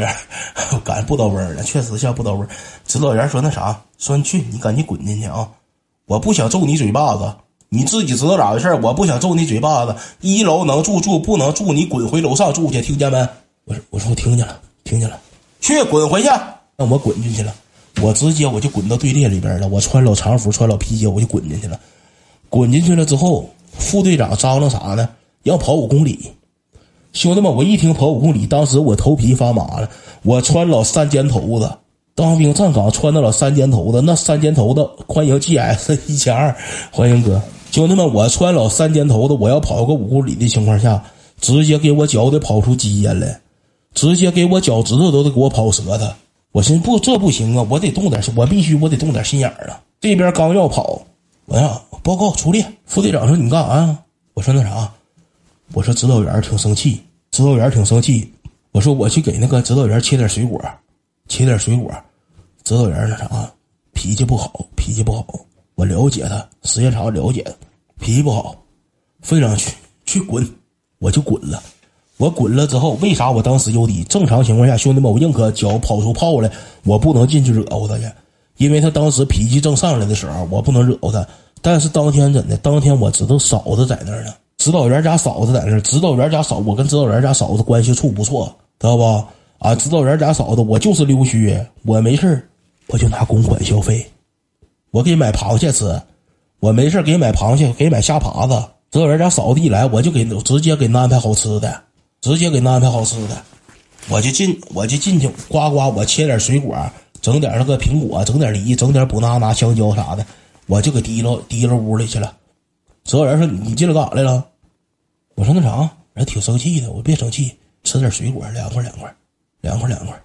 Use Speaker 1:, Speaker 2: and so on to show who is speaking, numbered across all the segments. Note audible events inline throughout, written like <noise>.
Speaker 1: <laughs> 赶不到味儿了，确实像不到味儿。指导员说那啥，说你去，你赶紧滚进去啊！我不想揍你嘴巴子，你自己知道咋回事我不想揍你嘴巴子。一楼能住住，不能住你滚回楼上住去，听见没？我说我说我听见了，听见了，去滚回去。那我滚进去了，我直接我就滚到队列里边了。我穿老长服，穿老皮鞋，我就滚进去了。滚进去了之后，副队长张罗啥呢？要跑五公里。兄弟们，我一听跑五公里，当时我头皮发麻了。我穿老三尖头子，当兵站岗穿的老三尖头子，那三尖头子欢迎 GS 一千二，欢迎哥。兄弟们，我穿老三尖头子，我要跑个五公里的情况下，直接给我脚得跑出鸡烟来，直接给我脚趾头都得给我跑折他。我寻思不，这不行啊，我得动点，我必须我得动点心眼儿啊。这边刚要跑，我呀报告出列。副队长说你干啥呀？我说那啥，我说指导员挺生气。指导员挺生气，我说我去给那个指导员切点水果，切点水果。指导员那啥，脾气不好，脾气不好。我了解他，时间长了解他，脾气不好。非常去去滚，我就滚了。我滚了之后，为啥我当时有理？正常情况下，兄弟们，我宁可脚跑出泡来，我不能进去惹乎他去，因为他当时脾气正上来的时候，我不能惹乎他。但是当天怎的？当天我知道嫂子在那儿呢。指导员家嫂子在那指导员家嫂，我跟指导员家嫂子关系处不错，知道不？啊，指导员家嫂子，我就是溜须，我没事我就拿公款消费，我给买螃蟹吃，我没事给买螃蟹，给买虾爬子。指导员家嫂子一来，我就给直接给安排好吃的，直接给安排好吃的，我就进，我就进去，呱呱，我切点水果，整点那个苹果，整点梨，整点补拿拿香蕉啥的，我就给提溜提溜屋里去了。指导员说：“你进来干啥来了？”我说：“那啥，人挺生气的。我说别生气，吃点水果，凉快凉快，凉快凉快。”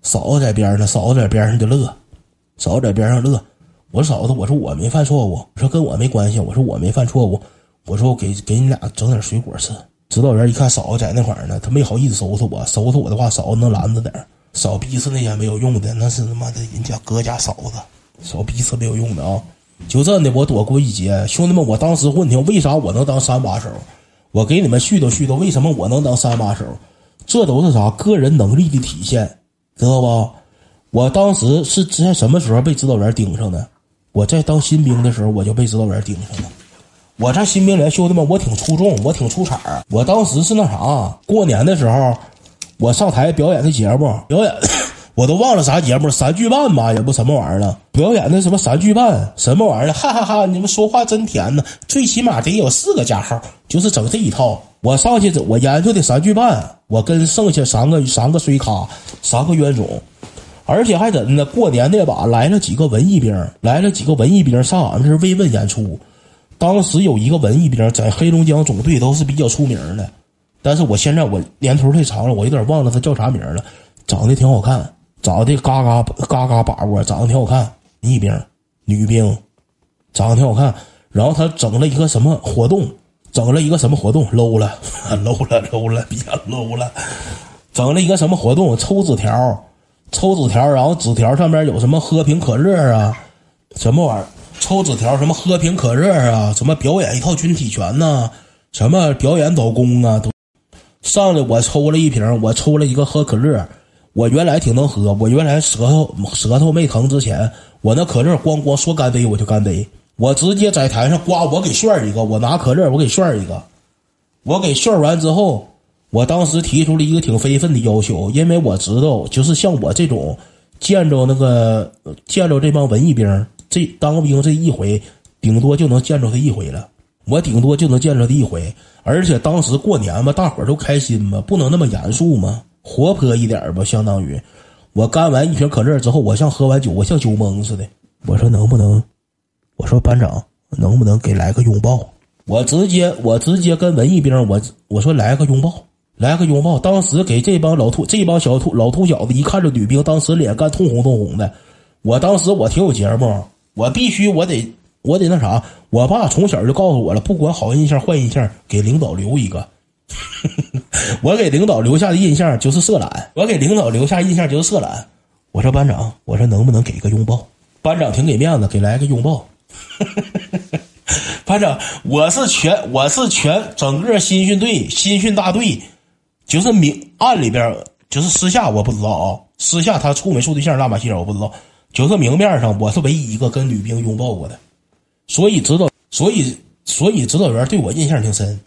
Speaker 1: 嫂子在边上，嫂子在边上就乐，嫂子在边上乐。我：“嫂子，我说我没犯错误，我说跟我没关系，我说我没犯错误，我说我给给你俩整点水果吃。”指导员一看嫂子在那块儿呢，他没好意思收拾我，收拾我的话，嫂子能拦着点扫鼻子那些没有用的，那是他妈的人家哥家嫂子，扫鼻子没有用的啊。就这的，我躲过一劫。兄弟们，我当时问听，为啥我能当三把手？我给你们絮叨絮叨，为什么我能当三把手？这都是啥个人能力的体现，知道不？我当时是在什么时候被指导员盯上的？我在当新兵的时候，我就被指导员盯上了。我在新兵连，兄弟们，我挺出众，我挺出彩。我当时是那啥，过年的时候，我上台表演的节目，表演。我都忘了啥节目，三句半吧，也不什么玩意儿了。表演的什么三句半，什么玩意儿？哈哈哈！你们说话真甜呢。最起码得有四个加号，就是整这一套。我上去，我研究的三句半，我跟剩下三个三个水咖，三个冤种，而且还怎的？过年那把来了几个文艺兵，来了几个文艺兵上俺们这慰问演出。当时有一个文艺兵在黑龙江总队都是比较出名的，但是我现在我年头太长了，我有点忘了他叫啥名了，长得挺好看。长得嘎嘎嘎嘎把握，长得挺好看，女兵，女兵，长得挺好看。然后他整了一个什么活动，整了一个什么活动，low 了，low 了，low 了，<laughs> 别 low 了。整了一个什么活动，抽纸条，抽纸条，然后纸条上面有什么喝瓶可乐啊，什么玩意儿？抽纸条什么喝瓶可乐啊，什么表演一套军体拳呐，什么表演倒功啊，都上来我抽了一瓶，我抽了一个喝可乐。我原来挺能喝，我原来舌头舌头没疼之前，我那可乐咣咣说干杯我就干杯，我直接在台上呱我给炫一个，我拿可乐我给炫一个，我给炫完之后，我当时提出了一个挺非分的要求，因为我知道就是像我这种见着那个见着这帮文艺兵，这当兵这一回，顶多就能见着他一回了，我顶多就能见着他一回，而且当时过年嘛，大伙都开心嘛，不能那么严肃嘛。活泼一点吧，相当于我干完一瓶可乐之后，我像喝完酒，我像酒蒙似的。我说能不能？我说班长能不能给来个拥抱？我直接我直接跟文艺兵，我我说来个拥抱，来个拥抱。当时给这帮老兔这帮小兔老兔小子一看着女兵，当时脸干通红通红的。我当时我挺有节目，我必须我得我得那啥。我爸从小就告诉我了，不管好印象坏印象，给领导留一个。我给领导留下的印象就是色懒，我给领导留下印象就是色懒。我说班长，我说能不能给个拥抱？班长挺给面子，给来个拥抱。<laughs> 班长，我是全我是全整个新训队新训大队，就是明暗里边就是私下我不知道啊，私下他处没处对象乱八七糟我不知道，就是明面上我是唯一一个跟女兵拥抱过的，所以指导，所以所以指导员对我印象挺深。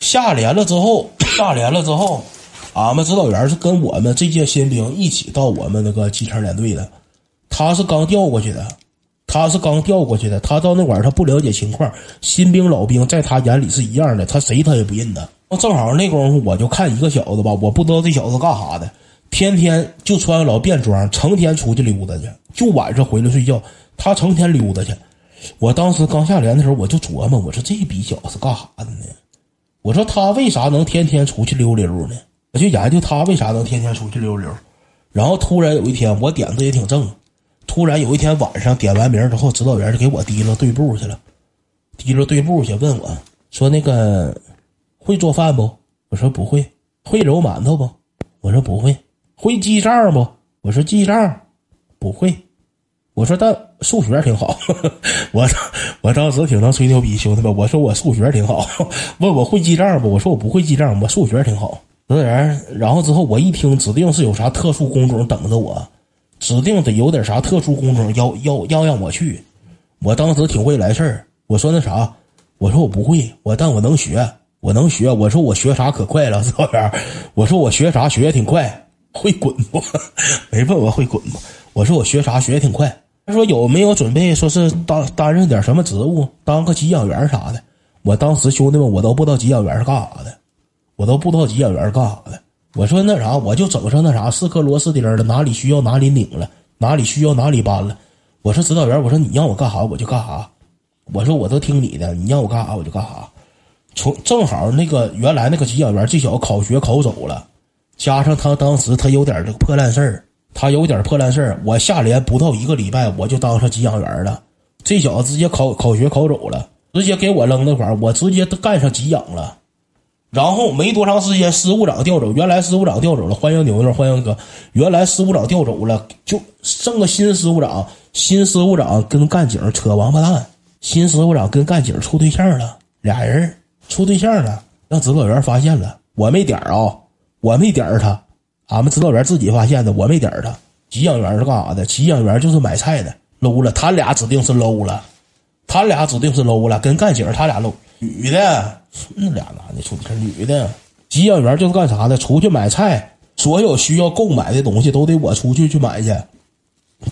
Speaker 1: 下连了之后，下连了之后，俺们指导员是跟我们这届新兵一起到我们那个机枪连队的，他是刚调过去的，他是刚调过去的，他到那块儿他不了解情况，新兵老兵在他眼里是一样的，他谁他也不认得。正好那功夫我就看一个小子吧，我不知道这小子干啥的，天天就穿老便装，成天出去溜达去，就晚上回来睡觉，他成天溜达去。我当时刚下连的时候，我就琢磨，我说这逼小子是干啥的呢？我说他为啥能天天出去溜溜呢？我就研究他为啥能天天出去溜溜。然后突然有一天，我点子也挺正。突然有一天晚上点完名之后，指导员就给我提了队部去了，提了队部去问我说：“那个会做饭不？”我说：“不会。”会揉馒头不？我说：“不会。”会记账不？我说：“记账不会。”我说：“但数学挺好。”我我当时挺能吹牛逼，兄弟们，我说我数学挺好。问我会记账不？我说我不会记账，我数学挺好。导员，然后之后我一听，指定是有啥特殊工种等着我，指定得有点啥特殊工种要要要让我去。我当时挺会来事儿，我说那啥，我说我不会，我但我能学，我能学。我说我学啥可快了，指导员，我说我学啥学的挺快，会滚不？<laughs> 没问我会滚不？我说我学啥学的挺快。他说有没有准备说是当担任点什么职务，当个给养员啥的？我当时兄弟们我都不知道给养员是干啥的，我都不知道给养员是干啥的。我说那啥，我就整上那啥四颗螺丝钉了，哪里需要哪里拧了，哪里需要哪里搬了。我说指导员，我说你让我干啥我就干啥，我说我都听你的，你让我干啥我就干啥。从正好那个原来那个给养员这小子考学考走了，加上他当时他有点这个破烂事儿。他有点破烂事儿，我下连不到一个礼拜，我就当上给养员了。这小子直接考考学考走了，直接给我扔那块儿，我直接干上给养了。然后没多长时间，师务长调走，原来师务长调走了，欢迎牛牛，欢迎哥。原来师务长调走了，就剩个新师务长。新师务长跟干警扯王八蛋，新师务长跟干警处对象了，俩人处对象了，让指导员发现了，我没点儿啊，我没点儿他。俺们指导员自己发现的，我没点他。给养员是干啥的？给养员就是买菜的搂了，他俩指定是搂了，他俩指定是搂了，跟干警他俩搂。女的，那俩男的出去，女的。给养员就是干啥的？出去买菜，所有需要购买的东西都得我出去去买去，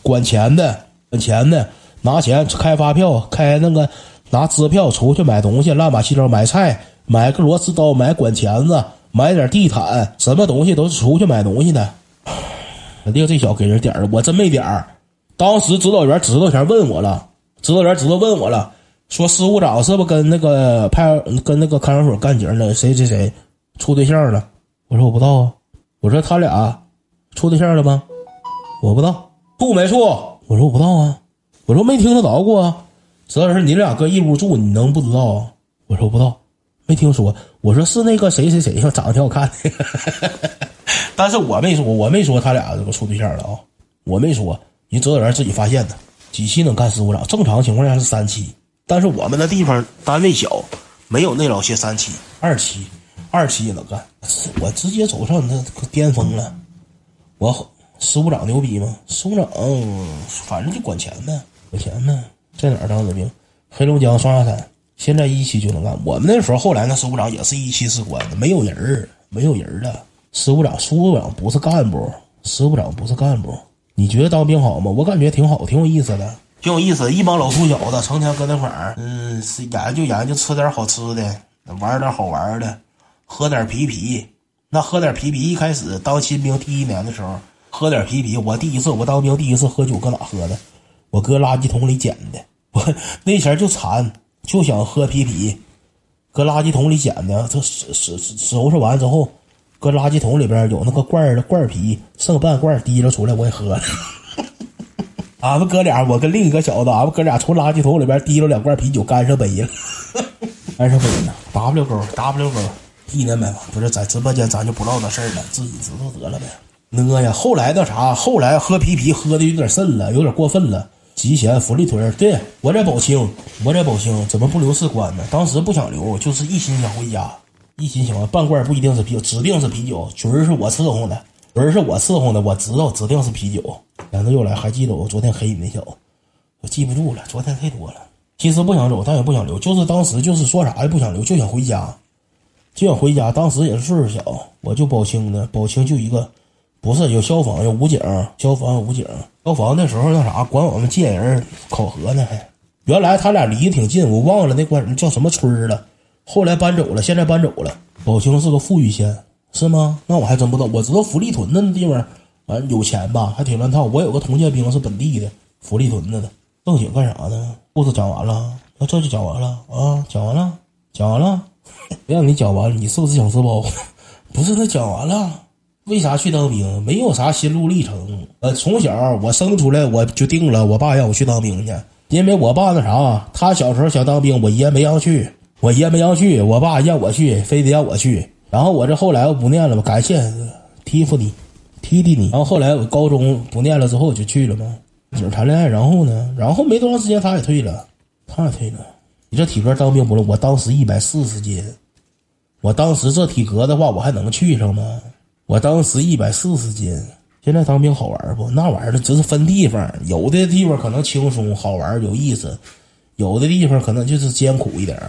Speaker 1: 管钱的，管钱的，拿钱开发票，开那个拿支票出去买东西，乱八七糟买菜，买个螺丝刀，买管钳子。买点地毯，什么东西都是出去买东西的。肯定这小给人点儿，我真没点儿。当时指导员知道前问我了，指导员知道问我了，说师务长是不跟那个派跟那个看守所干警的谁谁谁处对象了？我说我不知道啊。我说他俩处对象了吗？我不知道，处没处？我说我不知道啊。我说没听他着过啊。指导员，你俩搁一屋住，你能不知道啊？我说我不知道。没听说，我说是那个谁谁谁，长得挺好看的，<laughs> 但是我没说，我没说他俩这个处对象了啊，我没说，人指导员自己发现的。几期能干师务长？正常情况下是三期，但是我们那地方单位小，没有那老些三期、二期，二期也能干。我直接走上那巅峰了。我师务长牛逼吗？师务长反正就管钱呗，管钱呗，在哪儿当的兵？黑龙江双鸭山。现在一期就能干。我们那时候后来那师务长也是一期士官，没有人儿，没有人儿了。师务长，师务长不是干部，师务长不是干部。你觉得当兵好吗？我感觉挺好，挺有意思的，挺有意思。一帮老粗小子成天搁那块儿，嗯，是研究研究，吃点好吃的，玩点好玩的，喝点啤啤。那喝点啤啤，一开始当新兵第一年的时候，喝点啤啤。我第一次我当兵第一次喝酒，搁哪喝的？我搁垃圾桶里捡的。我 <laughs> 那前儿就馋。就想喝啤啤，搁垃圾桶里捡的。这收收收拾完之后，搁垃圾桶里边有那个罐儿的罐啤，剩半罐提溜出来我也喝了。俺们哥俩，我跟另一个小子，俺们哥俩从垃圾桶里边提溜两罐啤酒，干上杯了。干上杯呢？W 勾 W 勾，一年买房不是在直播间，咱就不唠这事儿了，自己知道得了呗。那呀，后来那啥，后来喝啤啤喝的有点甚了，有点过分了。集贤福利屯对我在宝清，我在宝清，怎么不留士官呢？当时不想留，就是一心想回家，一心想半罐不一定是啤酒，指定是啤酒，局儿是我伺候的，人是我伺候的，我知道，指定是啤酒。两子又来，还记得我昨天黑你那小子？我记不住了，昨天太多了。其实不想走，但也不想留，就是当时就是说啥也不想留，就想回家，就想回家。当时也是岁数小，我就宝清的，宝清就一个，不是有消防有武警，消防武警，消防那时候那啥管我们接人考核呢，还原来他俩离得挺近，我忘了那管叫什么村了。后来搬走了，现在搬走了。宝清是个富裕县，是吗？那我还真不知道。我知道福利屯子那地方，完有钱吧，还挺乱套。我有个同届兵是本地的，福利屯子的。正经干啥呢？故事讲完了，那这就讲完了啊？讲完了，讲完了。<laughs> 让你讲完，你是不是想自爆？<laughs> 不是，那讲完了。为啥去当兵？没有啥心路历程。呃，从小我生出来我就定了，我爸让我去当兵去，因为我爸那啥，他小时候想当兵，我爷没让去。我爷没让去，我爸让我去，非得让我去。然后我这后来我不念了嘛，感谢提夫你，提提你。然后后来我高中不念了之后我就去了嘛，警谈恋爱。然后呢，然后没多长时间他也退了，他也退了。你这体格当兵不了，我当时一百四十斤，我当时这体格的话，我还能去上吗？我当时一百四十斤。现在当兵好玩不？那玩意儿只是分地方，有的地方可能轻松好玩有意思，有的地方可能就是艰苦一点。